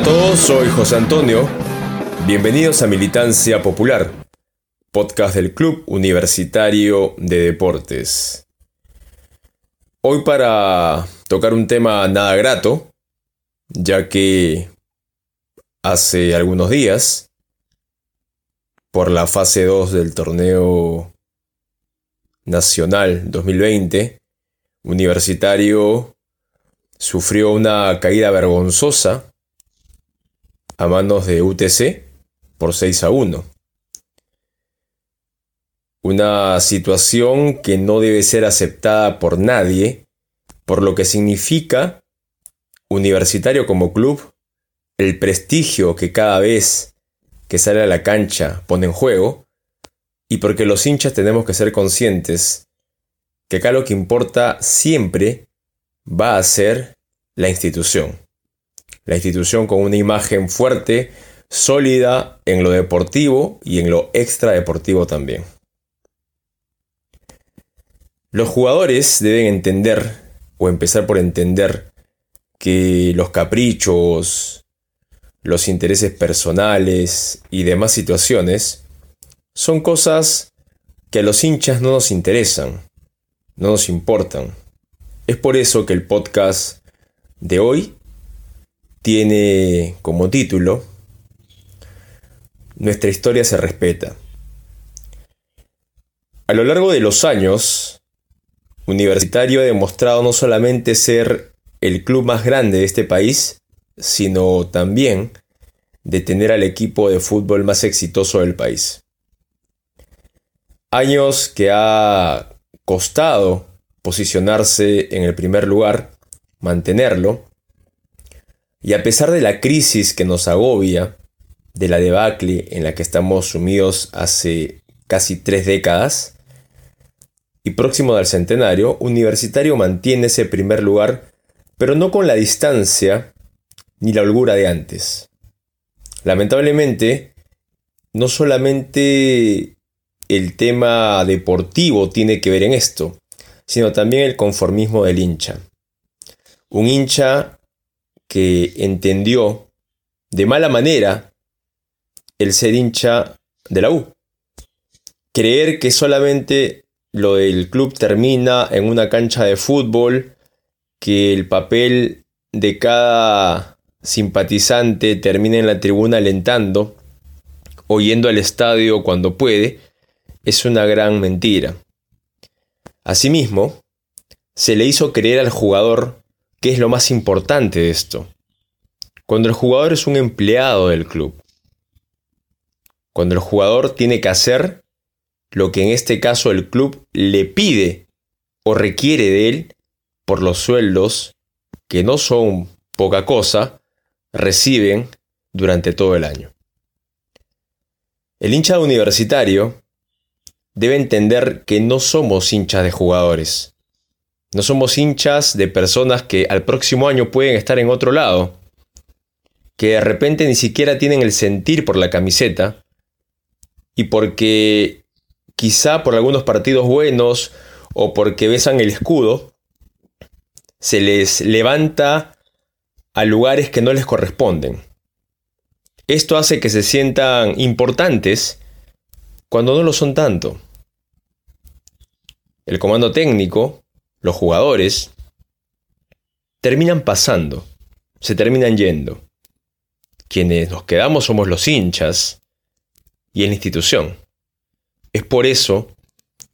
A todos, soy José Antonio. Bienvenidos a Militancia Popular, podcast del Club Universitario de Deportes. Hoy para tocar un tema nada grato, ya que hace algunos días, por la fase 2 del torneo nacional 2020, Universitario sufrió una caída vergonzosa a manos de UTC por 6 a 1. Una situación que no debe ser aceptada por nadie, por lo que significa universitario como club, el prestigio que cada vez que sale a la cancha pone en juego, y porque los hinchas tenemos que ser conscientes que acá lo que importa siempre va a ser la institución la institución con una imagen fuerte, sólida en lo deportivo y en lo extradeportivo también. Los jugadores deben entender, o empezar por entender, que los caprichos, los intereses personales y demás situaciones son cosas que a los hinchas no nos interesan, no nos importan. Es por eso que el podcast de hoy tiene como título Nuestra historia se respeta. A lo largo de los años, Universitario ha demostrado no solamente ser el club más grande de este país, sino también de tener al equipo de fútbol más exitoso del país. Años que ha costado posicionarse en el primer lugar, mantenerlo, y a pesar de la crisis que nos agobia, de la debacle en la que estamos sumidos hace casi tres décadas, y próximo del centenario, Universitario mantiene ese primer lugar, pero no con la distancia ni la holgura de antes. Lamentablemente, no solamente el tema deportivo tiene que ver en esto, sino también el conformismo del hincha. Un hincha que entendió de mala manera el ser hincha de la U. Creer que solamente lo del club termina en una cancha de fútbol, que el papel de cada simpatizante termina en la tribuna alentando o yendo al estadio cuando puede, es una gran mentira. Asimismo, se le hizo creer al jugador ¿Qué es lo más importante de esto? Cuando el jugador es un empleado del club. Cuando el jugador tiene que hacer lo que en este caso el club le pide o requiere de él por los sueldos que no son poca cosa, reciben durante todo el año. El hincha universitario debe entender que no somos hinchas de jugadores. No somos hinchas de personas que al próximo año pueden estar en otro lado, que de repente ni siquiera tienen el sentir por la camiseta, y porque quizá por algunos partidos buenos o porque besan el escudo, se les levanta a lugares que no les corresponden. Esto hace que se sientan importantes cuando no lo son tanto. El comando técnico los jugadores, terminan pasando, se terminan yendo. Quienes nos quedamos somos los hinchas y la institución. Es por eso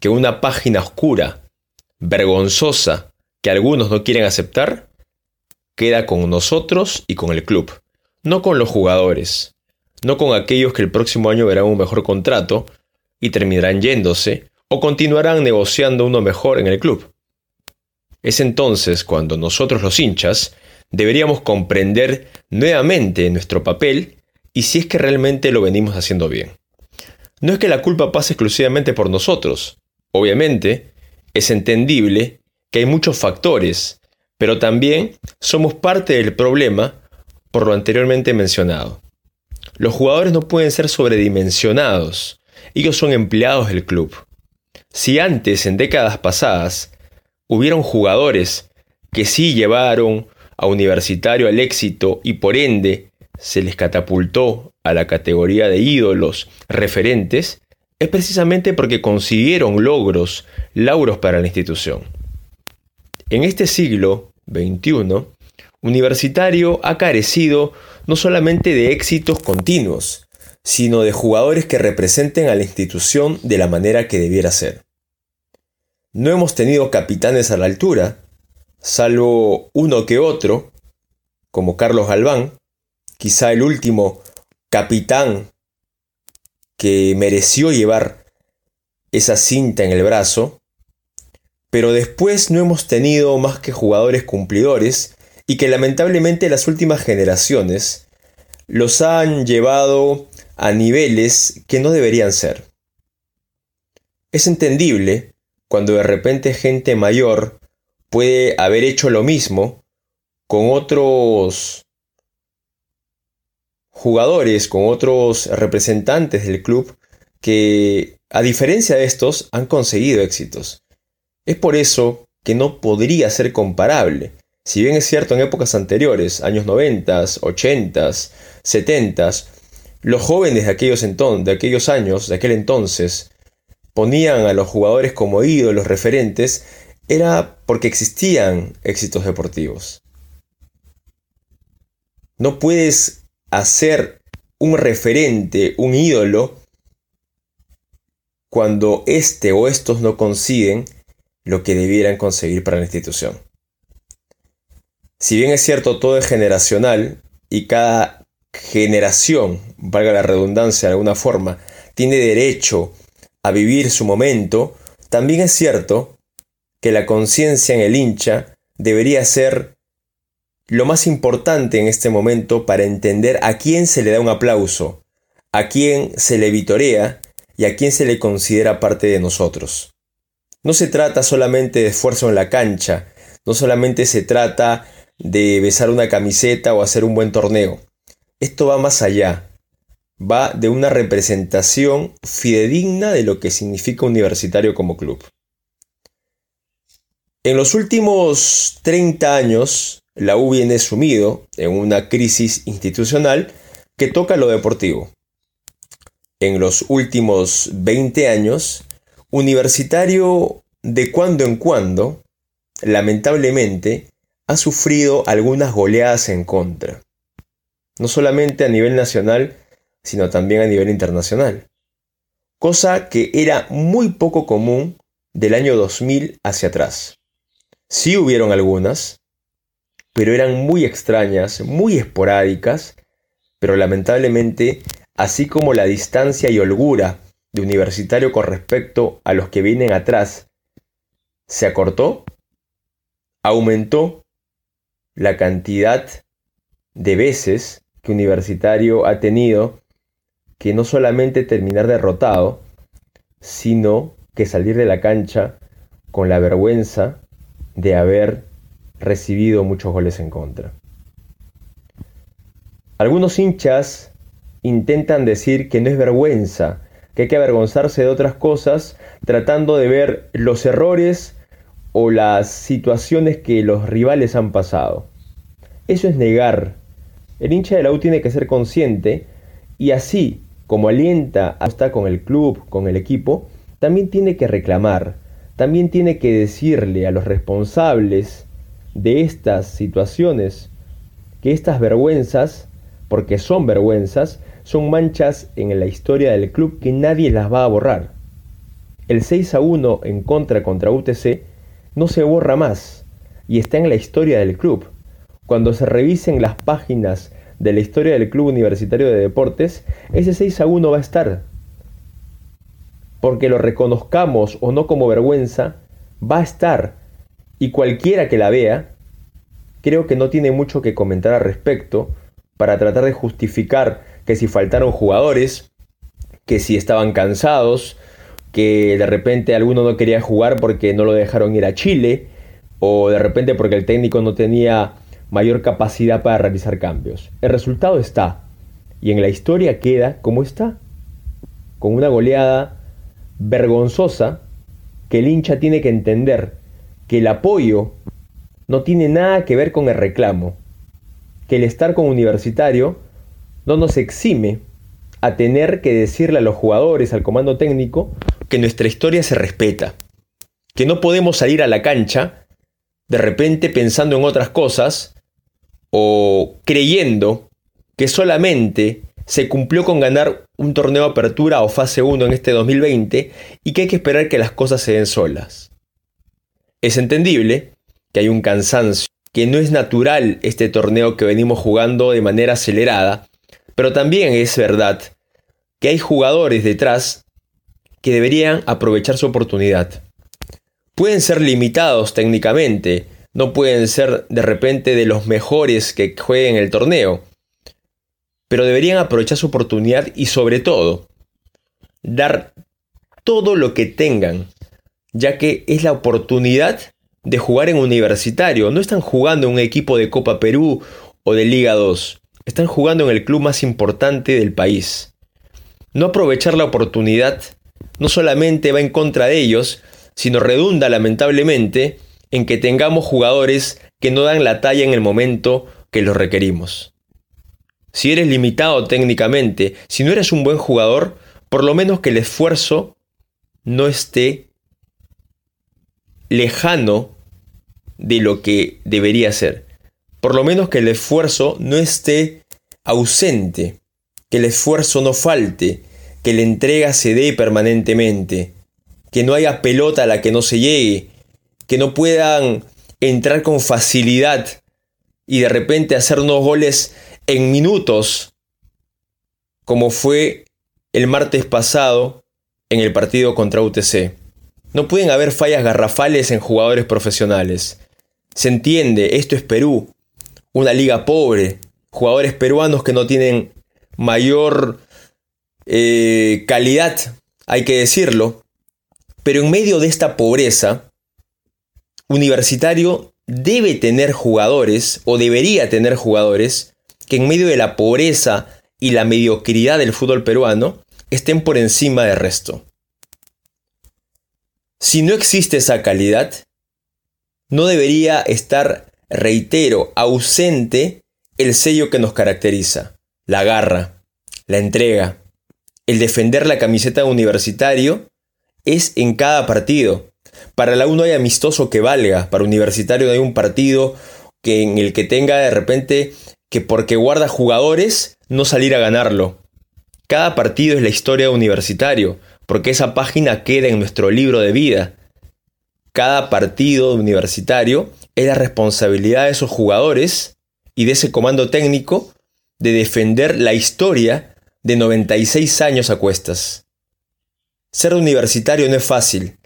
que una página oscura, vergonzosa, que algunos no quieren aceptar, queda con nosotros y con el club, no con los jugadores, no con aquellos que el próximo año verán un mejor contrato y terminarán yéndose o continuarán negociando uno mejor en el club. Es entonces cuando nosotros los hinchas deberíamos comprender nuevamente nuestro papel y si es que realmente lo venimos haciendo bien. No es que la culpa pase exclusivamente por nosotros. Obviamente, es entendible que hay muchos factores, pero también somos parte del problema por lo anteriormente mencionado. Los jugadores no pueden ser sobredimensionados, ellos son empleados del club. Si antes, en décadas pasadas, hubieron jugadores que sí llevaron a Universitario al éxito y por ende se les catapultó a la categoría de ídolos referentes es precisamente porque consiguieron logros, lauros para la institución. En este siglo XXI, Universitario ha carecido no solamente de éxitos continuos, sino de jugadores que representen a la institución de la manera que debiera ser. No hemos tenido capitanes a la altura, salvo uno que otro, como Carlos Galván, quizá el último capitán que mereció llevar esa cinta en el brazo, pero después no hemos tenido más que jugadores cumplidores y que lamentablemente las últimas generaciones los han llevado a niveles que no deberían ser. Es entendible cuando de repente gente mayor puede haber hecho lo mismo con otros jugadores, con otros representantes del club que, a diferencia de estos, han conseguido éxitos. Es por eso que no podría ser comparable. Si bien es cierto en épocas anteriores, años 90, 80, 70, los jóvenes de aquellos, de aquellos años, de aquel entonces, ponían a los jugadores como ídolos referentes, era porque existían éxitos deportivos. No puedes hacer un referente, un ídolo, cuando este o estos no consiguen lo que debieran conseguir para la institución. Si bien es cierto todo es generacional y cada generación, valga la redundancia de alguna forma, tiene derecho a vivir su momento, también es cierto que la conciencia en el hincha debería ser lo más importante en este momento para entender a quién se le da un aplauso, a quién se le vitorea y a quién se le considera parte de nosotros. No se trata solamente de esfuerzo en la cancha, no solamente se trata de besar una camiseta o hacer un buen torneo. Esto va más allá, va de una representación fidedigna de lo que significa universitario como club. En los últimos 30 años, la U viene sumido en una crisis institucional que toca lo deportivo. En los últimos 20 años, Universitario de cuando en cuando, lamentablemente, ha sufrido algunas goleadas en contra. No solamente a nivel nacional, sino también a nivel internacional. Cosa que era muy poco común del año 2000 hacia atrás. Sí hubieron algunas, pero eran muy extrañas, muy esporádicas, pero lamentablemente, así como la distancia y holgura de universitario con respecto a los que vienen atrás se acortó, aumentó la cantidad de veces que universitario ha tenido que no solamente terminar derrotado, sino que salir de la cancha con la vergüenza de haber recibido muchos goles en contra. Algunos hinchas intentan decir que no es vergüenza, que hay que avergonzarse de otras cosas, tratando de ver los errores o las situaciones que los rivales han pasado. Eso es negar. El hincha de la U tiene que ser consciente y así como alienta hasta con el club, con el equipo, también tiene que reclamar, también tiene que decirle a los responsables de estas situaciones que estas vergüenzas, porque son vergüenzas, son manchas en la historia del club que nadie las va a borrar. El 6 a 1 en contra contra UTC no se borra más y está en la historia del club. Cuando se revisen las páginas de la historia del Club Universitario de Deportes, ese 6 a 1 va a estar. Porque lo reconozcamos o no como vergüenza, va a estar. Y cualquiera que la vea, creo que no tiene mucho que comentar al respecto para tratar de justificar que si faltaron jugadores, que si estaban cansados, que de repente alguno no quería jugar porque no lo dejaron ir a Chile, o de repente porque el técnico no tenía mayor capacidad para realizar cambios. El resultado está, y en la historia queda como está, con una goleada vergonzosa que el hincha tiene que entender que el apoyo no tiene nada que ver con el reclamo, que el estar con universitario no nos exime a tener que decirle a los jugadores, al comando técnico, que nuestra historia se respeta, que no podemos salir a la cancha de repente pensando en otras cosas o creyendo que solamente se cumplió con ganar un torneo de apertura o fase 1 en este 2020 y que hay que esperar que las cosas se den solas. Es entendible que hay un cansancio, que no es natural este torneo que venimos jugando de manera acelerada, pero también es verdad que hay jugadores detrás que deberían aprovechar su oportunidad. Pueden ser limitados técnicamente, no pueden ser de repente de los mejores que jueguen el torneo, pero deberían aprovechar su oportunidad y sobre todo dar todo lo que tengan, ya que es la oportunidad de jugar en universitario. No están jugando en un equipo de Copa Perú o de Liga 2, están jugando en el club más importante del país. No aprovechar la oportunidad no solamente va en contra de ellos, sino redunda lamentablemente en que tengamos jugadores que no dan la talla en el momento que los requerimos. Si eres limitado técnicamente, si no eres un buen jugador, por lo menos que el esfuerzo no esté lejano de lo que debería ser. Por lo menos que el esfuerzo no esté ausente, que el esfuerzo no falte, que la entrega se dé permanentemente, que no haya pelota a la que no se llegue, que no puedan entrar con facilidad y de repente hacer unos goles en minutos, como fue el martes pasado en el partido contra UTC. No pueden haber fallas garrafales en jugadores profesionales. Se entiende, esto es Perú, una liga pobre, jugadores peruanos que no tienen mayor eh, calidad, hay que decirlo, pero en medio de esta pobreza, Universitario debe tener jugadores, o debería tener jugadores, que en medio de la pobreza y la mediocridad del fútbol peruano, estén por encima del resto. Si no existe esa calidad, no debería estar, reitero, ausente el sello que nos caracteriza, la garra, la entrega, el defender la camiseta universitario es en cada partido. Para la uno hay amistoso que valga, para universitario no hay un partido que en el que tenga de repente que porque guarda jugadores no salir a ganarlo. Cada partido es la historia de universitario, porque esa página queda en nuestro libro de vida. Cada partido universitario es la responsabilidad de esos jugadores y de ese comando técnico de defender la historia de 96 años a cuestas. Ser universitario no es fácil,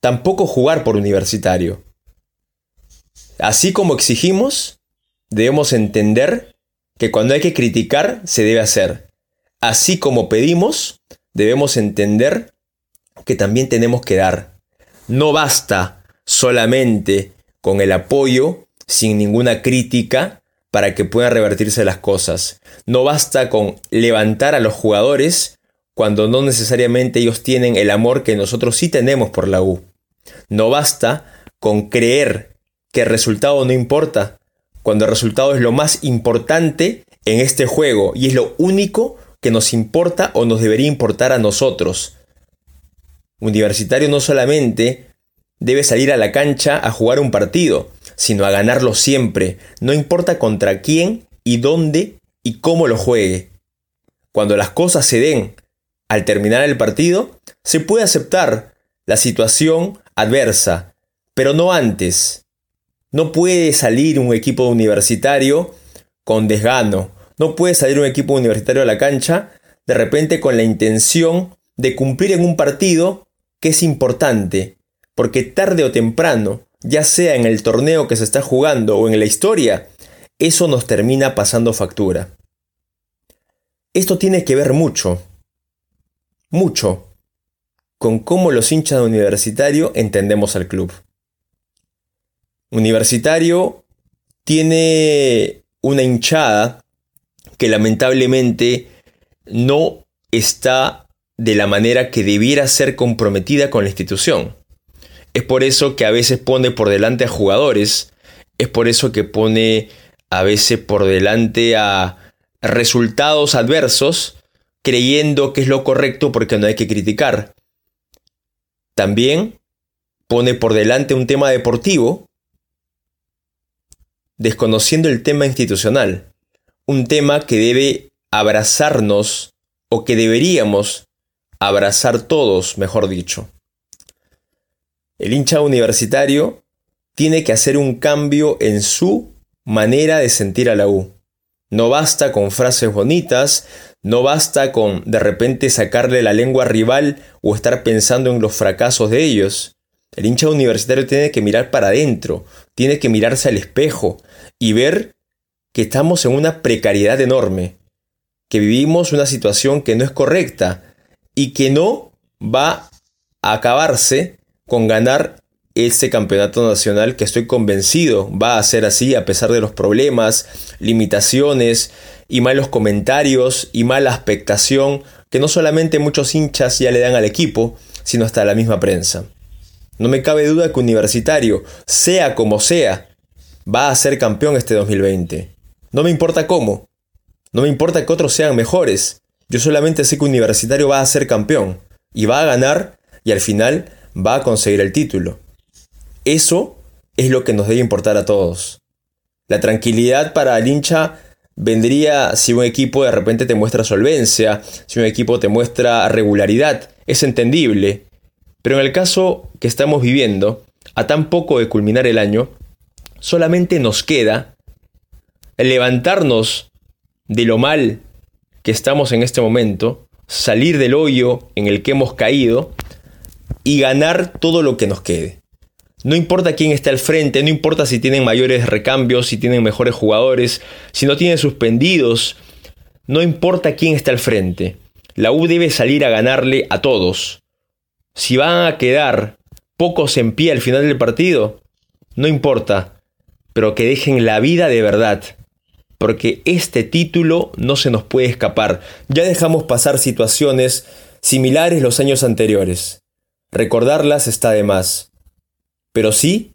tampoco jugar por universitario. Así como exigimos, debemos entender que cuando hay que criticar se debe hacer. Así como pedimos, debemos entender que también tenemos que dar. No basta solamente con el apoyo, sin ninguna crítica, para que puedan revertirse las cosas. No basta con levantar a los jugadores cuando no necesariamente ellos tienen el amor que nosotros sí tenemos por la U. No basta con creer que el resultado no importa, cuando el resultado es lo más importante en este juego y es lo único que nos importa o nos debería importar a nosotros. Universitario no solamente debe salir a la cancha a jugar un partido, sino a ganarlo siempre, no importa contra quién y dónde y cómo lo juegue. Cuando las cosas se den al terminar el partido, se puede aceptar la situación adversa, pero no antes. No puede salir un equipo universitario con desgano, no puede salir un equipo universitario a la cancha de repente con la intención de cumplir en un partido que es importante, porque tarde o temprano ya sea en el torneo que se está jugando o en la historia, eso nos termina pasando factura. Esto tiene que ver mucho, mucho, con cómo los hinchas de universitario entendemos al club. Universitario tiene una hinchada que lamentablemente no está de la manera que debiera ser comprometida con la institución. Es por eso que a veces pone por delante a jugadores, es por eso que pone a veces por delante a resultados adversos creyendo que es lo correcto porque no hay que criticar. También pone por delante un tema deportivo, desconociendo el tema institucional, un tema que debe abrazarnos o que deberíamos abrazar todos, mejor dicho. El hincha universitario tiene que hacer un cambio en su manera de sentir a la U. No basta con frases bonitas, no basta con de repente sacarle la lengua rival o estar pensando en los fracasos de ellos. El hincha universitario tiene que mirar para adentro, tiene que mirarse al espejo y ver que estamos en una precariedad enorme, que vivimos una situación que no es correcta y que no va a acabarse con ganar ese campeonato nacional que estoy convencido va a ser así a pesar de los problemas, limitaciones y malos comentarios y mala expectación que no solamente muchos hinchas ya le dan al equipo, sino hasta la misma prensa. No me cabe duda que Universitario, sea como sea, va a ser campeón este 2020. No me importa cómo, no me importa que otros sean mejores, yo solamente sé que Universitario va a ser campeón y va a ganar y al final va a conseguir el título. Eso es lo que nos debe importar a todos. La tranquilidad para el hincha vendría si un equipo de repente te muestra solvencia, si un equipo te muestra regularidad. Es entendible. Pero en el caso que estamos viviendo, a tan poco de culminar el año, solamente nos queda levantarnos de lo mal que estamos en este momento, salir del hoyo en el que hemos caído y ganar todo lo que nos quede. No importa quién está al frente, no importa si tienen mayores recambios, si tienen mejores jugadores, si no tienen suspendidos, no importa quién está al frente. La U debe salir a ganarle a todos. Si van a quedar pocos en pie al final del partido, no importa, pero que dejen la vida de verdad. Porque este título no se nos puede escapar. Ya dejamos pasar situaciones similares los años anteriores. Recordarlas está de más. Pero sí,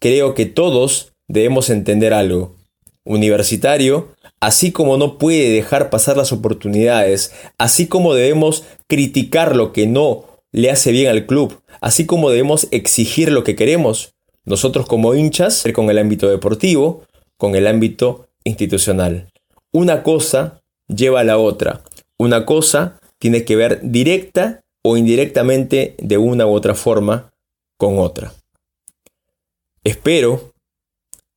creo que todos debemos entender algo. Universitario, así como no puede dejar pasar las oportunidades, así como debemos criticar lo que no le hace bien al club, así como debemos exigir lo que queremos, nosotros como hinchas, con el ámbito deportivo, con el ámbito institucional. Una cosa lleva a la otra. Una cosa tiene que ver directa o indirectamente de una u otra forma con otra. Espero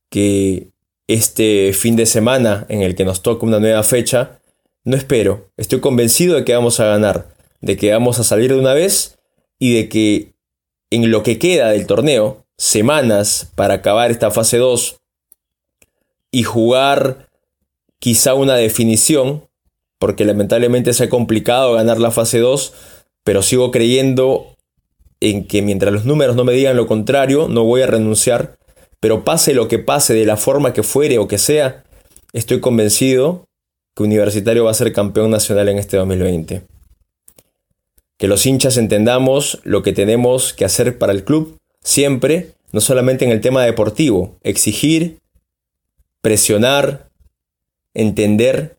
que este fin de semana en el que nos toca una nueva fecha, no espero, estoy convencido de que vamos a ganar, de que vamos a salir de una vez y de que en lo que queda del torneo, semanas para acabar esta fase 2 y jugar quizá una definición, porque lamentablemente se ha complicado ganar la fase 2, pero sigo creyendo en que mientras los números no me digan lo contrario, no voy a renunciar, pero pase lo que pase, de la forma que fuere o que sea, estoy convencido que Universitario va a ser campeón nacional en este 2020. Que los hinchas entendamos lo que tenemos que hacer para el club siempre, no solamente en el tema deportivo, exigir, presionar, entender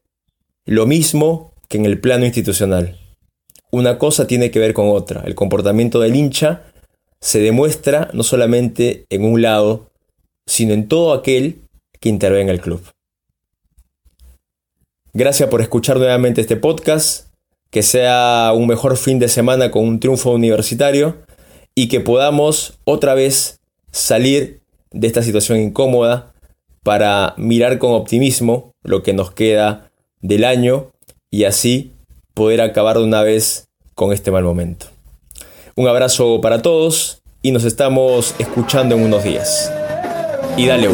lo mismo que en el plano institucional una cosa tiene que ver con otra. El comportamiento del hincha se demuestra no solamente en un lado, sino en todo aquel que intervenga en el club. Gracias por escuchar nuevamente este podcast, que sea un mejor fin de semana con un triunfo universitario y que podamos otra vez salir de esta situación incómoda para mirar con optimismo lo que nos queda del año y así poder acabar de una vez con este mal momento. Un abrazo para todos y nos estamos escuchando en unos días. Y dale,